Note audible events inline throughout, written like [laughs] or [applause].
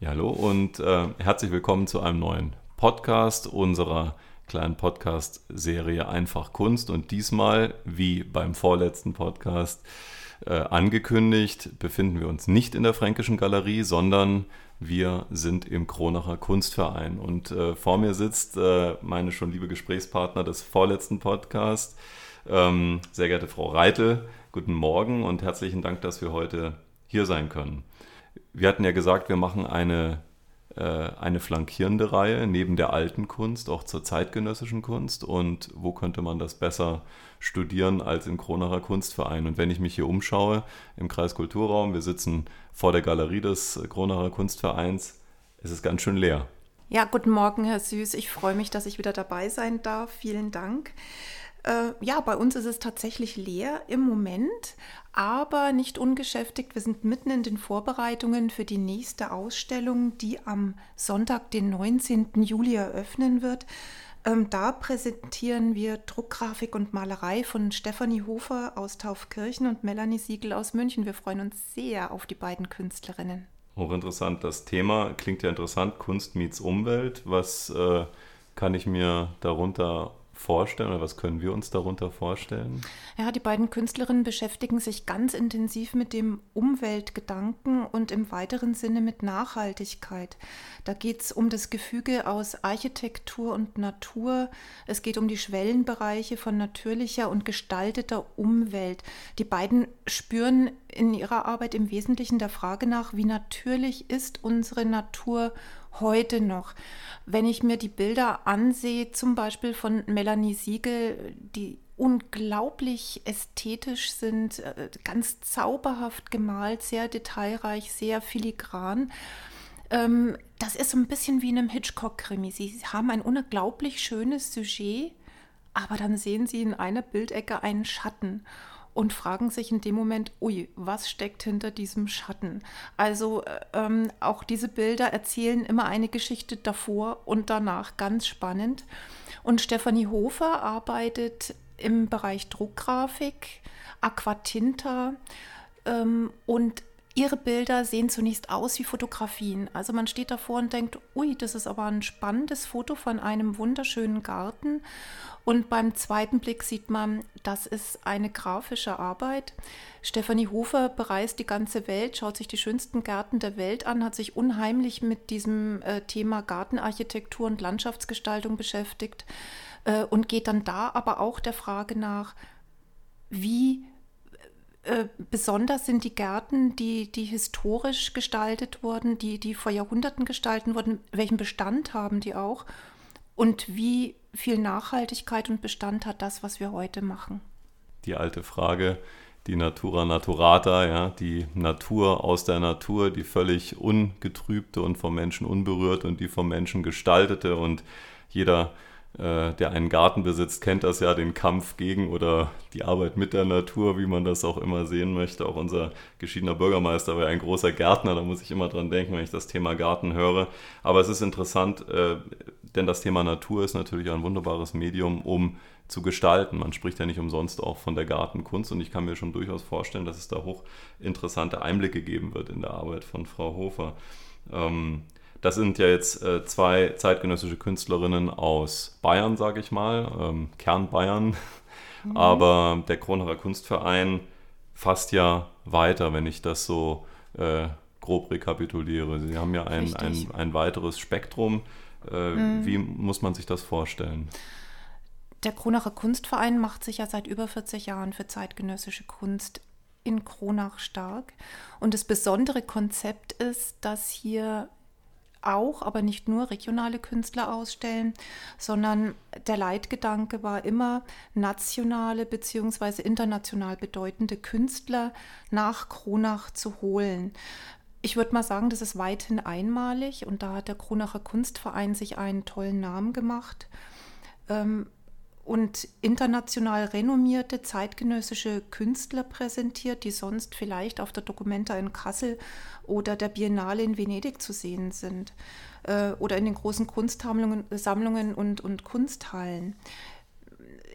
Ja, hallo und äh, herzlich willkommen zu einem neuen Podcast unserer kleinen Podcast-Serie Einfach Kunst. Und diesmal, wie beim vorletzten Podcast äh, angekündigt, befinden wir uns nicht in der Fränkischen Galerie, sondern wir sind im Kronacher Kunstverein. Und äh, vor mir sitzt äh, meine schon liebe Gesprächspartner des vorletzten Podcasts, ähm, sehr geehrte Frau Reitel. Guten Morgen und herzlichen Dank, dass wir heute hier sein können. Wir hatten ja gesagt, wir machen eine äh, eine flankierende Reihe neben der alten Kunst, auch zur zeitgenössischen Kunst. Und wo könnte man das besser studieren als im Kronacher Kunstverein? Und wenn ich mich hier umschaue im Kreiskulturraum, wir sitzen vor der Galerie des Kronacher Kunstvereins, es ist ganz schön leer. Ja, guten Morgen, Herr Süß. Ich freue mich, dass ich wieder dabei sein darf. Vielen Dank. Äh, ja, bei uns ist es tatsächlich leer im Moment, aber nicht ungeschäftigt. Wir sind mitten in den Vorbereitungen für die nächste Ausstellung, die am Sonntag, den 19. Juli eröffnen wird. Ähm, da präsentieren wir Druckgrafik und Malerei von Stefanie Hofer aus Taufkirchen und Melanie Siegel aus München. Wir freuen uns sehr auf die beiden Künstlerinnen. Hochinteressant. Das Thema klingt ja interessant. Kunst meets Umwelt. Was äh, kann ich mir darunter vorstellen oder was können wir uns darunter vorstellen? Ja, die beiden Künstlerinnen beschäftigen sich ganz intensiv mit dem Umweltgedanken und im weiteren Sinne mit Nachhaltigkeit. Da geht es um das Gefüge aus Architektur und Natur. Es geht um die Schwellenbereiche von natürlicher und gestalteter Umwelt. Die beiden spüren in ihrer Arbeit im Wesentlichen der Frage nach, wie natürlich ist unsere Natur heute noch. Wenn ich mir die Bilder ansehe, zum Beispiel von Melanie Siegel, die unglaublich ästhetisch sind, äh, ganz zauberhaft gemalt, sehr detailreich, sehr filigran. Ähm, das ist so ein bisschen wie in einem Hitchcock-Krimi. Sie haben ein unglaublich schönes Sujet, aber dann sehen Sie in einer Bildecke einen Schatten und fragen sich in dem Moment, ui, was steckt hinter diesem Schatten? Also äh, ähm, auch diese Bilder erzählen immer eine Geschichte davor und danach ganz spannend. Und Stefanie Hofer arbeitet im Bereich Druckgrafik, Aquatinta ähm, und Ihre Bilder sehen zunächst aus wie Fotografien. Also man steht davor und denkt, ui, das ist aber ein spannendes Foto von einem wunderschönen Garten. Und beim zweiten Blick sieht man, das ist eine grafische Arbeit. Stefanie Hofer bereist die ganze Welt, schaut sich die schönsten Gärten der Welt an, hat sich unheimlich mit diesem äh, Thema Gartenarchitektur und Landschaftsgestaltung beschäftigt äh, und geht dann da aber auch der Frage nach, wie äh, besonders sind die Gärten, die, die historisch gestaltet wurden, die, die vor Jahrhunderten gestaltet wurden, welchen Bestand haben die auch und wie viel Nachhaltigkeit und Bestand hat das, was wir heute machen. Die alte Frage, die Natura Naturata, ja, die Natur aus der Natur, die völlig ungetrübte und vom Menschen unberührte und die vom Menschen gestaltete und jeder der einen Garten besitzt, kennt das ja, den Kampf gegen oder die Arbeit mit der Natur, wie man das auch immer sehen möchte. Auch unser geschiedener Bürgermeister war ein großer Gärtner, da muss ich immer dran denken, wenn ich das Thema Garten höre. Aber es ist interessant, äh, denn das Thema Natur ist natürlich ein wunderbares Medium, um zu gestalten. Man spricht ja nicht umsonst auch von der Gartenkunst und ich kann mir schon durchaus vorstellen, dass es da hochinteressante Einblicke geben wird in der Arbeit von Frau Hofer. Ähm, das sind ja jetzt äh, zwei zeitgenössische Künstlerinnen aus Bayern, sage ich mal, ähm, Kern Bayern. Mhm. Aber der Kronacher Kunstverein fasst ja weiter, wenn ich das so äh, grob rekapituliere. Sie haben ja ein, ein, ein, weiteres Spektrum. Äh, mhm. Wie muss man sich das vorstellen? Der Kronacher Kunstverein macht sich ja seit über 40 Jahren für zeitgenössische Kunst in Kronach stark. Und das besondere Konzept ist, dass hier auch, aber nicht nur regionale Künstler ausstellen, sondern der Leitgedanke war immer, nationale bzw. international bedeutende Künstler nach Kronach zu holen. Ich würde mal sagen, das ist weithin einmalig und da hat der Kronacher Kunstverein sich einen tollen Namen gemacht. Ähm, und international renommierte zeitgenössische Künstler präsentiert, die sonst vielleicht auf der Documenta in Kassel oder der Biennale in Venedig zu sehen sind äh, oder in den großen Kunstsammlungen Sammlungen und, und Kunsthallen.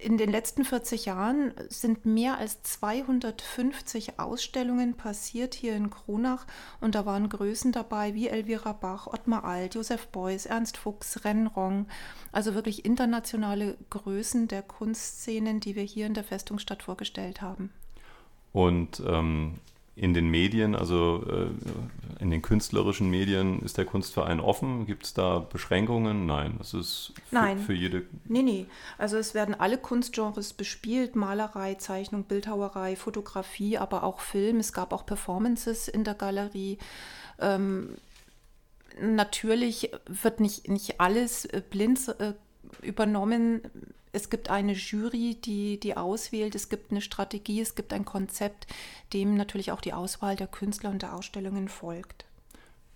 In den letzten 40 Jahren sind mehr als 250 Ausstellungen passiert hier in Kronach und da waren Größen dabei wie Elvira Bach, Ottmar Alt, Josef Beuys, Ernst Fuchs, Ren Rong, also wirklich internationale Größen der Kunstszenen, die wir hier in der Festungsstadt vorgestellt haben. Und ähm, in den Medien, also äh, in den künstlerischen Medien, ist der Kunstverein offen? Gibt es da Beschränkungen? Nein, das ist für, Nein. für jede. Nee, nee. Also es werden alle Kunstgenres bespielt: Malerei, Zeichnung, Bildhauerei, Fotografie, aber auch Film. Es gab auch Performances in der Galerie. Ähm, natürlich wird nicht, nicht alles äh, blind äh, übernommen es gibt eine Jury, die, die auswählt, es gibt eine Strategie, es gibt ein Konzept, dem natürlich auch die Auswahl der Künstler und der Ausstellungen folgt.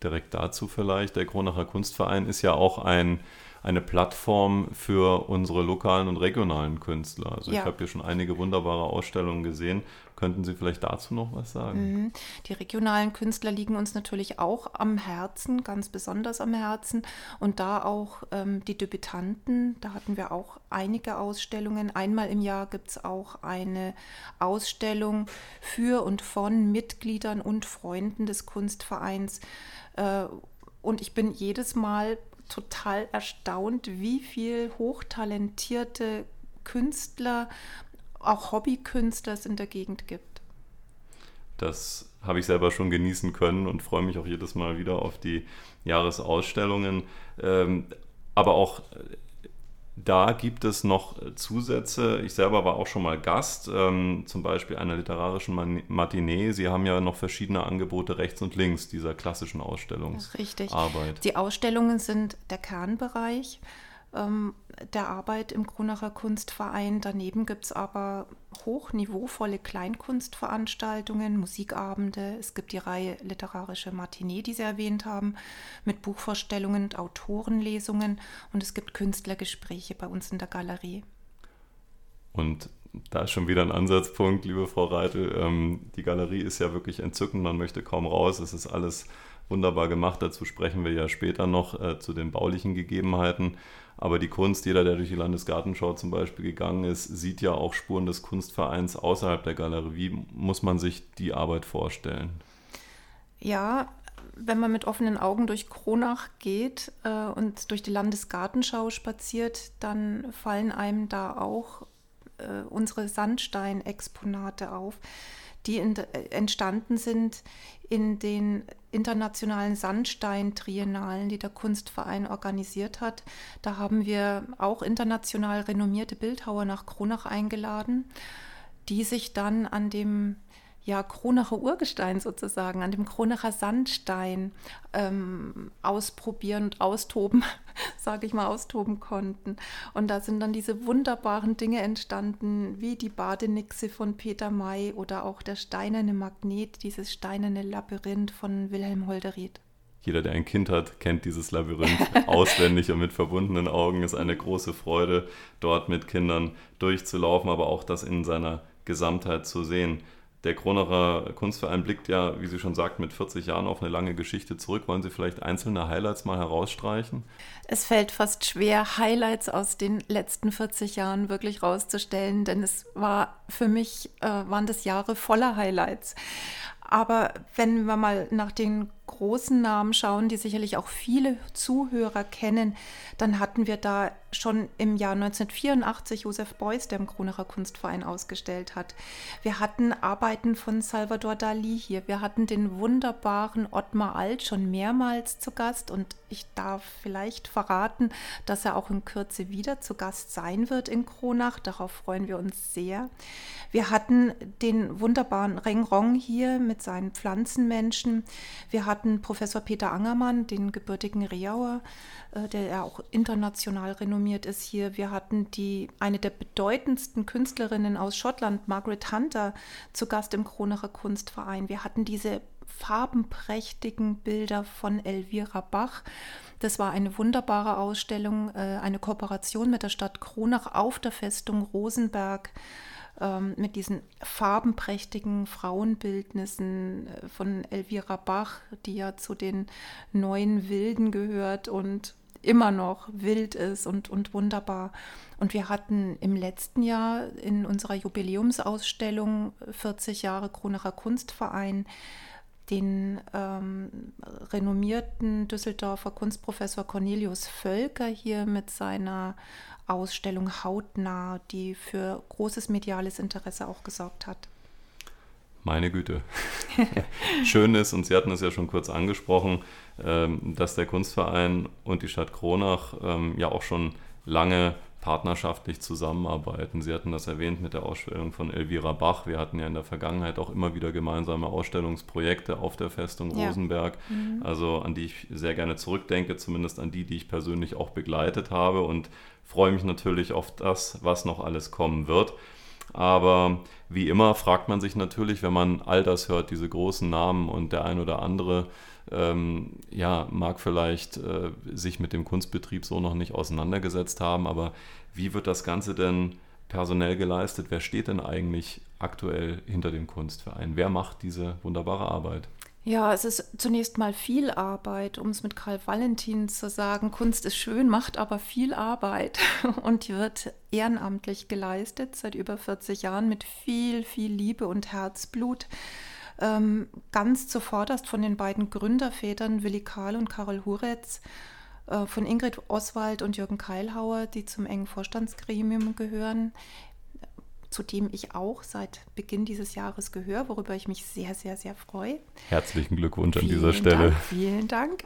Direkt dazu vielleicht, der Kronacher Kunstverein ist ja auch ein eine Plattform für unsere lokalen und regionalen Künstler. Also ja. ich habe hier schon einige wunderbare Ausstellungen gesehen. Könnten Sie vielleicht dazu noch was sagen? Mhm. Die regionalen Künstler liegen uns natürlich auch am Herzen, ganz besonders am Herzen. Und da auch ähm, die Debütanten, da hatten wir auch einige Ausstellungen. Einmal im Jahr gibt es auch eine Ausstellung für und von Mitgliedern und Freunden des Kunstvereins. Äh, und ich bin jedes Mal total erstaunt, wie viel hochtalentierte Künstler, auch Hobbykünstler es in der Gegend gibt. Das habe ich selber schon genießen können und freue mich auch jedes Mal wieder auf die Jahresausstellungen. Ähm, aber auch da gibt es noch äh, Zusätze. Ich selber war auch schon mal Gast, ähm, zum Beispiel einer literarischen Matinee. Sie haben ja noch verschiedene Angebote rechts und links dieser klassischen Ausstellungsarbeit. Richtig. Die Ausstellungen sind der Kernbereich ähm, der Arbeit im Grunacher Kunstverein. Daneben gibt es aber hochniveauvolle Kleinkunstveranstaltungen, Musikabende. Es gibt die Reihe Literarische Matinee, die Sie erwähnt haben, mit Buchvorstellungen und Autorenlesungen. Und es gibt Künstlergespräche bei uns in der Galerie. Und da ist schon wieder ein Ansatzpunkt, liebe Frau Reitel. Ähm, die Galerie ist ja wirklich entzückend, man möchte kaum raus. Es ist alles wunderbar gemacht. Dazu sprechen wir ja später noch äh, zu den baulichen Gegebenheiten. Aber die Kunst, jeder, der durch die Landesgartenschau zum Beispiel gegangen ist, sieht ja auch Spuren des Kunstvereins außerhalb der Galerie. Wie muss man sich die Arbeit vorstellen? Ja, wenn man mit offenen Augen durch Kronach geht äh, und durch die Landesgartenschau spaziert, dann fallen einem da auch äh, unsere Sandsteinexponate auf, die in, entstanden sind in den internationalen Sandstein-Triennalen, die der Kunstverein organisiert hat. Da haben wir auch international renommierte Bildhauer nach Kronach eingeladen, die sich dann an dem ja, Kronacher Urgestein sozusagen, an dem Kronacher Sandstein ähm, ausprobieren und austoben, [laughs] sage ich mal, austoben konnten. Und da sind dann diese wunderbaren Dinge entstanden, wie die Badenixe von Peter May oder auch der steinerne Magnet, dieses steinerne Labyrinth von Wilhelm Holderried. Jeder, der ein Kind hat, kennt dieses Labyrinth [laughs] auswendig und mit verbundenen Augen ist eine große Freude, dort mit Kindern durchzulaufen, aber auch das in seiner Gesamtheit zu sehen. Der Kronacher Kunstverein blickt ja, wie Sie schon sagt, mit 40 Jahren auf eine lange Geschichte zurück. Wollen Sie vielleicht einzelne Highlights mal herausstreichen? Es fällt fast schwer, Highlights aus den letzten 40 Jahren wirklich rauszustellen, denn es war für mich, äh, waren das Jahre voller Highlights. Aber wenn wir mal nach den großen Namen schauen, die sicherlich auch viele Zuhörer kennen, dann hatten wir da schon im Jahr 1984 Josef Beuys, der im Kronacher Kunstverein ausgestellt hat. Wir hatten Arbeiten von Salvador Dali hier. Wir hatten den wunderbaren Ottmar Alt schon mehrmals zu Gast und ich darf vielleicht verraten, dass er auch in Kürze wieder zu Gast sein wird in Kronach. Darauf freuen wir uns sehr. Wir hatten den wunderbaren Reng Rong hier mit seinen Pflanzenmenschen. Wir hatten hatten Professor Peter Angermann, den gebürtigen Reauer, äh, der ja auch international renommiert ist hier. Wir hatten die, eine der bedeutendsten Künstlerinnen aus Schottland, Margaret Hunter, zu Gast im Kronacher Kunstverein. Wir hatten diese farbenprächtigen Bilder von Elvira Bach. Das war eine wunderbare Ausstellung, äh, eine Kooperation mit der Stadt Kronach auf der Festung Rosenberg ähm, mit diesen farbenprächtigen Frauenbildnissen äh, von Elvira Bach, die ja zu den neuen Wilden gehört und immer noch wild ist und, und wunderbar. Und wir hatten im letzten Jahr in unserer Jubiläumsausstellung 40 Jahre Kronacher Kunstverein den ähm, renommierten Düsseldorfer Kunstprofessor Cornelius Völker hier mit seiner Ausstellung Hautnah, die für großes mediales Interesse auch gesorgt hat. Meine Güte. [laughs] Schön ist, und Sie hatten es ja schon kurz angesprochen, ähm, dass der Kunstverein und die Stadt Kronach ähm, ja auch schon lange partnerschaftlich zusammenarbeiten. Sie hatten das erwähnt mit der Ausstellung von Elvira Bach. Wir hatten ja in der Vergangenheit auch immer wieder gemeinsame Ausstellungsprojekte auf der Festung ja. Rosenberg, mhm. also an die ich sehr gerne zurückdenke, zumindest an die, die ich persönlich auch begleitet habe und freue mich natürlich auf das, was noch alles kommen wird. Aber wie immer fragt man sich natürlich, wenn man all das hört, diese großen Namen und der ein oder andere ähm, ja, mag vielleicht äh, sich mit dem Kunstbetrieb so noch nicht auseinandergesetzt haben, aber wie wird das Ganze denn personell geleistet? Wer steht denn eigentlich aktuell hinter dem Kunstverein? Wer macht diese wunderbare Arbeit? Ja, es ist zunächst mal viel Arbeit, um es mit Karl Valentin zu sagen. Kunst ist schön, macht aber viel Arbeit [laughs] und wird ehrenamtlich geleistet seit über 40 Jahren mit viel, viel Liebe und Herzblut. Ähm, ganz zuvorderst von den beiden Gründervätern Willi Karl und Karol Huretz, äh, von Ingrid Oswald und Jürgen Keilhauer, die zum engen Vorstandsgremium gehören zu dem ich auch seit Beginn dieses Jahres gehöre, worüber ich mich sehr, sehr, sehr freue. Herzlichen Glückwunsch an vielen dieser Stelle. Dank, vielen Dank.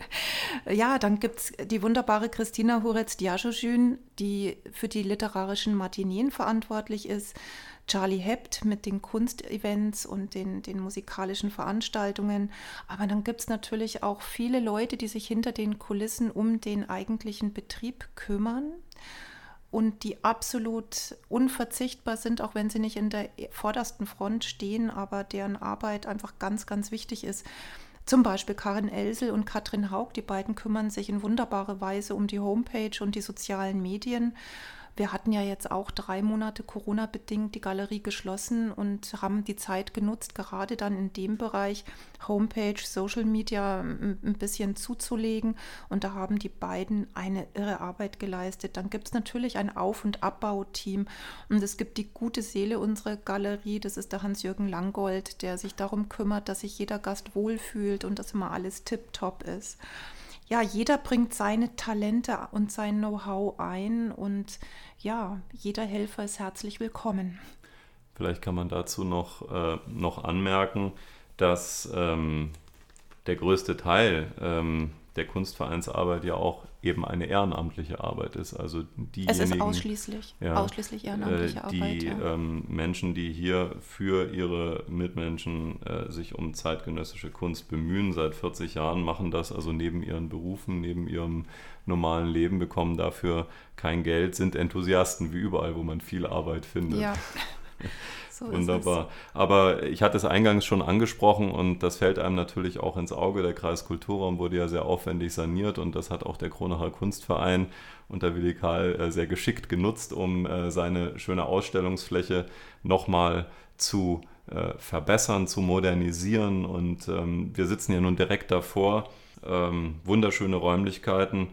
[laughs] ja, dann gibt es die wunderbare Christina Huretz-Diaschojün, die für die literarischen Matineen verantwortlich ist. Charlie Hept mit den Kunstevents und den, den musikalischen Veranstaltungen. Aber dann gibt es natürlich auch viele Leute, die sich hinter den Kulissen um den eigentlichen Betrieb kümmern und die absolut unverzichtbar sind, auch wenn sie nicht in der vordersten Front stehen, aber deren Arbeit einfach ganz, ganz wichtig ist. Zum Beispiel Karin Elsel und Katrin Haug, die beiden kümmern sich in wunderbare Weise um die Homepage und die sozialen Medien wir hatten ja jetzt auch drei Monate Corona-bedingt die Galerie geschlossen und haben die Zeit genutzt, gerade dann in dem Bereich Homepage, Social Media ein bisschen zuzulegen. Und da haben die beiden eine irre Arbeit geleistet. Dann gibt es natürlich ein Auf- und Abbauteam. Und es gibt die gute Seele unserer Galerie. Das ist der Hans-Jürgen Langold, der sich darum kümmert, dass sich jeder Gast wohlfühlt und dass immer alles tipptopp ist ja, jeder bringt seine Talente und sein Know-how ein und ja, jeder Helfer ist herzlich willkommen. Vielleicht kann man dazu noch, äh, noch anmerken, dass ähm, der größte Teil ähm, der Kunstvereinsarbeit ja auch eben eine ehrenamtliche Arbeit ist. Also diejenigen, es ist ausschließlich, ja, ausschließlich ehrenamtliche äh, die, Arbeit. Die ja. ähm, Menschen, die hier für ihre Mitmenschen äh, sich um zeitgenössische Kunst bemühen, seit 40 Jahren machen das also neben ihren Berufen, neben ihrem normalen Leben, bekommen dafür kein Geld, sind Enthusiasten wie überall, wo man viel Arbeit findet. Ja. [laughs] [laughs] So Wunderbar. Aber ich hatte es eingangs schon angesprochen und das fällt einem natürlich auch ins Auge. Der Kreis Kulturraum wurde ja sehr aufwendig saniert und das hat auch der Kronacher Kunstverein unter Willi Karl äh, sehr geschickt genutzt, um äh, seine schöne Ausstellungsfläche nochmal zu äh, verbessern, zu modernisieren. Und ähm, wir sitzen ja nun direkt davor. Ähm, wunderschöne Räumlichkeiten.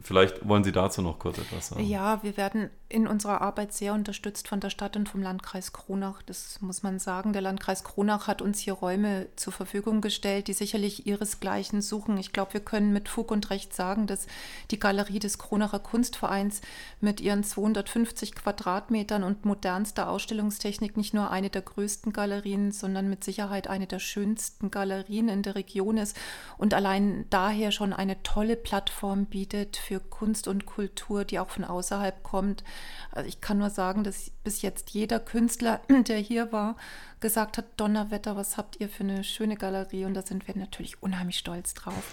Vielleicht wollen Sie dazu noch kurz etwas sagen. Ja, wir werden in unserer Arbeit sehr unterstützt von der Stadt und vom Landkreis Kronach. Das muss man sagen. Der Landkreis Kronach hat uns hier Räume zur Verfügung gestellt, die sicherlich ihresgleichen suchen. Ich glaube, wir können mit Fug und Recht sagen, dass die Galerie des Kronacher Kunstvereins mit ihren 250 Quadratmetern und modernster Ausstellungstechnik nicht nur eine der größten Galerien, sondern mit Sicherheit eine der schönsten Galerien in der Region ist und allein daher schon eine tolle Plattform bietet für Kunst und Kultur, die auch von außerhalb kommt. Also ich kann nur sagen, dass bis jetzt jeder Künstler, [clears throat] der hier war, gesagt hat, Donnerwetter, was habt ihr für eine schöne Galerie? Und da sind wir natürlich unheimlich stolz drauf.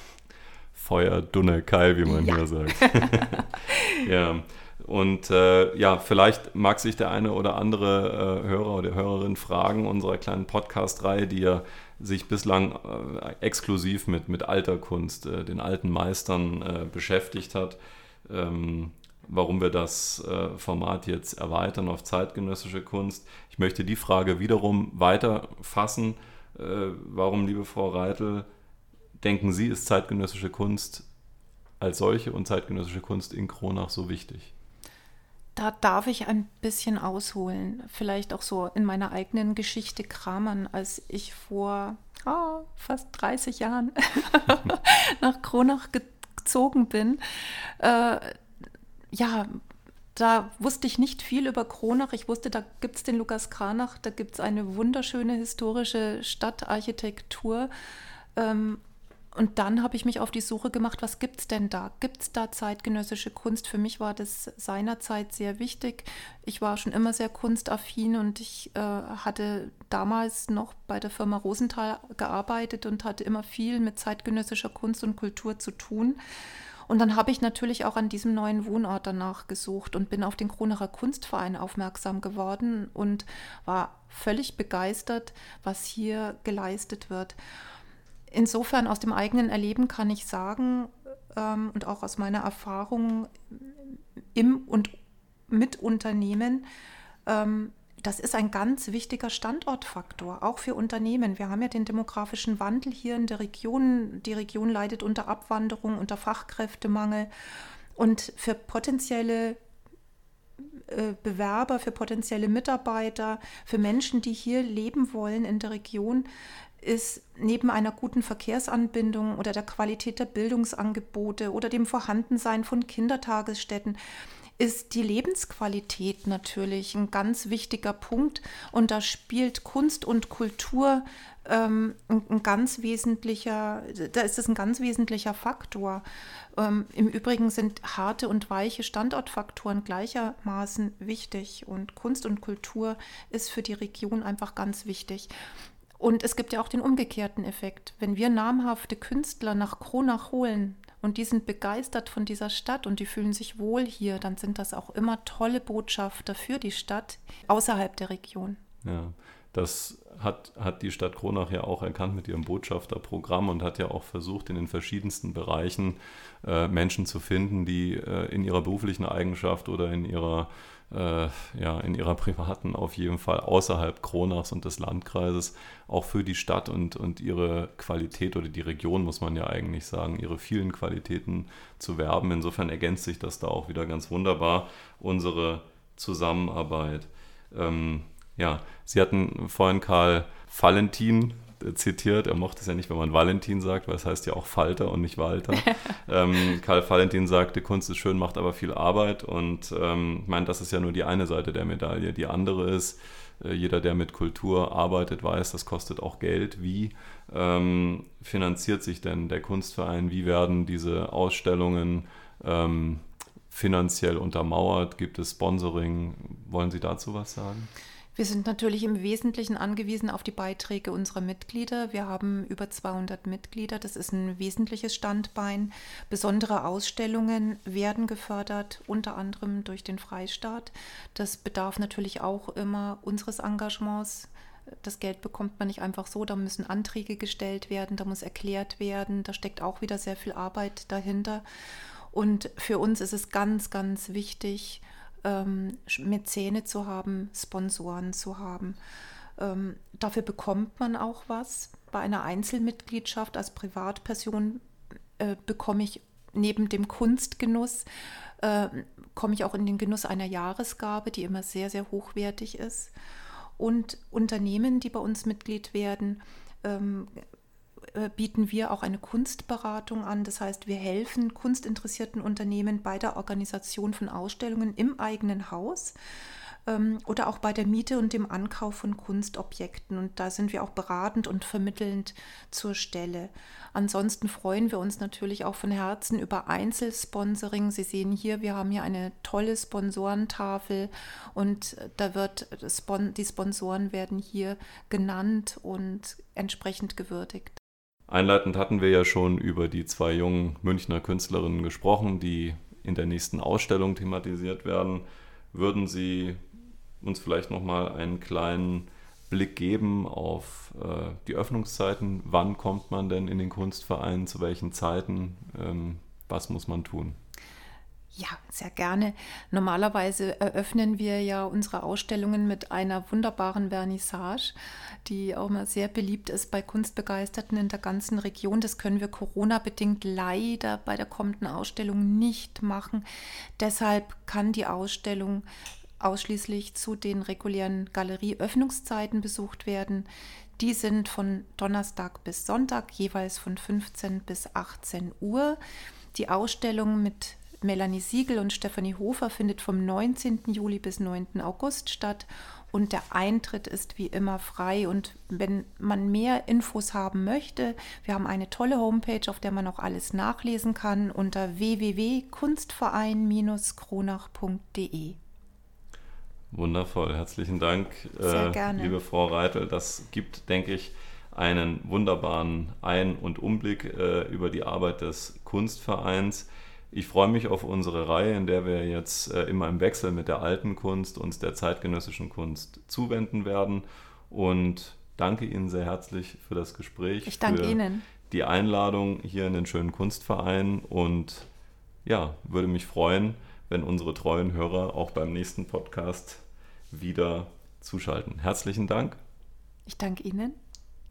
Feuer, Dunne, Keil, wie man ja. hier sagt. [laughs] [laughs] ja. Und äh, ja, vielleicht mag sich der eine oder andere äh, Hörer oder Hörerin fragen, unserer kleinen Podcast-Reihe, die ja sich bislang äh, exklusiv mit, mit alter Kunst, äh, den alten Meistern äh, beschäftigt hat, ähm, warum wir das äh, Format jetzt erweitern auf zeitgenössische Kunst. Ich möchte die Frage wiederum weiter fassen. Äh, warum, liebe Frau Reitel, denken Sie, ist zeitgenössische Kunst als solche und zeitgenössische Kunst in Kronach so wichtig? Da darf ich ein bisschen ausholen, vielleicht auch so in meiner eigenen Geschichte kramern, als ich vor oh, fast 30 Jahren [laughs] nach Kronach gezogen bin. Äh, ja, da wusste ich nicht viel über Kronach. Ich wusste, da gibt es den Lukas Kranach, da gibt es eine wunderschöne historische Stadtarchitektur. Ähm, und dann habe ich mich auf die Suche gemacht, was gibt es denn da? Gibt es da zeitgenössische Kunst? Für mich war das seinerzeit sehr wichtig. Ich war schon immer sehr kunstaffin und ich äh, hatte damals noch bei der Firma Rosenthal gearbeitet und hatte immer viel mit zeitgenössischer Kunst und Kultur zu tun. Und dann habe ich natürlich auch an diesem neuen Wohnort danach gesucht und bin auf den Kronacher Kunstverein aufmerksam geworden und war völlig begeistert, was hier geleistet wird. Insofern aus dem eigenen Erleben kann ich sagen ähm, und auch aus meiner Erfahrung im und mit Unternehmen, ähm, das ist ein ganz wichtiger Standortfaktor, auch für Unternehmen. Wir haben ja den demografischen Wandel hier in der Region. Die Region leidet unter Abwanderung, unter Fachkräftemangel. Und für potenzielle äh, Bewerber, für potenzielle Mitarbeiter, für Menschen, die hier leben wollen in der Region, ist neben einer guten Verkehrsanbindung oder der Qualität der Bildungsangebote oder dem Vorhandensein von Kindertagesstätten ist die Lebensqualität natürlich ein ganz wichtiger Punkt und da spielt Kunst und Kultur ähm, ein, ganz wesentlicher, da ist es ein ganz wesentlicher Faktor. Ähm, Im Übrigen sind harte und weiche Standortfaktoren gleichermaßen wichtig und Kunst und Kultur ist für die Region einfach ganz wichtig. Und es gibt ja auch den umgekehrten Effekt. Wenn wir namhafte Künstler nach Kronach holen und die sind begeistert von dieser Stadt und die fühlen sich wohl hier, dann sind das auch immer tolle Botschafter für die Stadt außerhalb der Region. Ja, das hat, hat die Stadt Kronach ja auch erkannt mit ihrem Botschafterprogramm und hat ja auch versucht, in den verschiedensten Bereichen äh, Menschen zu finden, die äh, in ihrer beruflichen Eigenschaft oder in ihrer äh, ja, in ihrer privaten auf jeden Fall außerhalb Kronachs und des Landkreises auch für die Stadt und, und ihre Qualität oder die Region, muss man ja eigentlich sagen, ihre vielen Qualitäten zu werben. Insofern ergänzt sich das da auch wieder ganz wunderbar, unsere Zusammenarbeit. Ähm, ja, Sie hatten vorhin Karl Valentin zitiert. Er mochte es ja nicht, wenn man Valentin sagt, weil es heißt ja auch Falter und nicht Walter. [laughs] ähm, Karl Valentin sagte, Kunst ist schön, macht aber viel Arbeit. Und ähm, ich meine, das ist ja nur die eine Seite der Medaille. Die andere ist, äh, jeder, der mit Kultur arbeitet, weiß, das kostet auch Geld. Wie ähm, finanziert sich denn der Kunstverein? Wie werden diese Ausstellungen ähm, finanziell untermauert? Gibt es Sponsoring? Wollen Sie dazu was sagen? Wir sind natürlich im Wesentlichen angewiesen auf die Beiträge unserer Mitglieder. Wir haben über 200 Mitglieder. Das ist ein wesentliches Standbein. Besondere Ausstellungen werden gefördert, unter anderem durch den Freistaat. Das bedarf natürlich auch immer unseres Engagements. Das Geld bekommt man nicht einfach so, da müssen Anträge gestellt werden, da muss erklärt werden, da steckt auch wieder sehr viel Arbeit dahinter. Und für uns ist es ganz, ganz wichtig, ähm, Mäzene zu haben, Sponsoren zu haben. Ähm, dafür bekommt man auch was. Bei einer Einzelmitgliedschaft als Privatperson äh, bekomme ich neben dem Kunstgenuss, äh, komme ich auch in den Genuss einer Jahresgabe, die immer sehr, sehr hochwertig ist. Und Unternehmen, die bei uns Mitglied werden, ähm, äh, bieten wir auch eine Kunstberatung an. Das heißt, wir helfen kunstinteressierten Unternehmen bei der Organisation von Ausstellungen im eigenen Haus ähm, oder auch bei der Miete und dem Ankauf von Kunstobjekten. Und da sind wir auch beratend und vermittelnd zur Stelle. Ansonsten freuen wir uns natürlich auch von Herzen über Einzelsponsoring. Sie sehen hier, wir haben hier eine tolle Sponsorentafel und da wird die Sponsoren werden hier genannt und entsprechend gewürdigt. Einleitend hatten wir ja schon über die zwei jungen Münchner Künstlerinnen gesprochen, die in der nächsten Ausstellung thematisiert werden. Würden Sie uns vielleicht nochmal einen kleinen Blick geben auf äh, die Öffnungszeiten? Wann kommt man denn in den Kunstverein? Zu welchen Zeiten? Ähm, was muss man tun? Ja, sehr gerne. Normalerweise eröffnen wir ja unsere Ausstellungen mit einer wunderbaren Vernissage, die auch mal sehr beliebt ist bei Kunstbegeisterten in der ganzen Region. Das können wir Corona-bedingt leider bei der kommenden Ausstellung nicht machen. Deshalb kann die Ausstellung ausschließlich zu den regulären Galerieöffnungszeiten besucht werden. Die sind von Donnerstag bis Sonntag jeweils von 15 bis 18 Uhr. Die Ausstellung mit Melanie Siegel und Stefanie Hofer findet vom 19. Juli bis 9. August statt und der Eintritt ist wie immer frei. Und wenn man mehr Infos haben möchte, wir haben eine tolle Homepage, auf der man auch alles nachlesen kann unter www.kunstverein-kronach.de. Wundervoll, herzlichen Dank, äh, liebe Frau Reitel. Das gibt, denke ich, einen wunderbaren Ein- und Umblick äh, über die Arbeit des Kunstvereins. Ich freue mich auf unsere Reihe, in der wir jetzt äh, immer im Wechsel mit der alten Kunst uns der zeitgenössischen Kunst zuwenden werden. Und danke Ihnen sehr herzlich für das Gespräch. Ich danke Ihnen. Die Einladung hier in den schönen Kunstverein und ja, würde mich freuen, wenn unsere treuen Hörer auch beim nächsten Podcast wieder zuschalten. Herzlichen Dank. Ich danke Ihnen.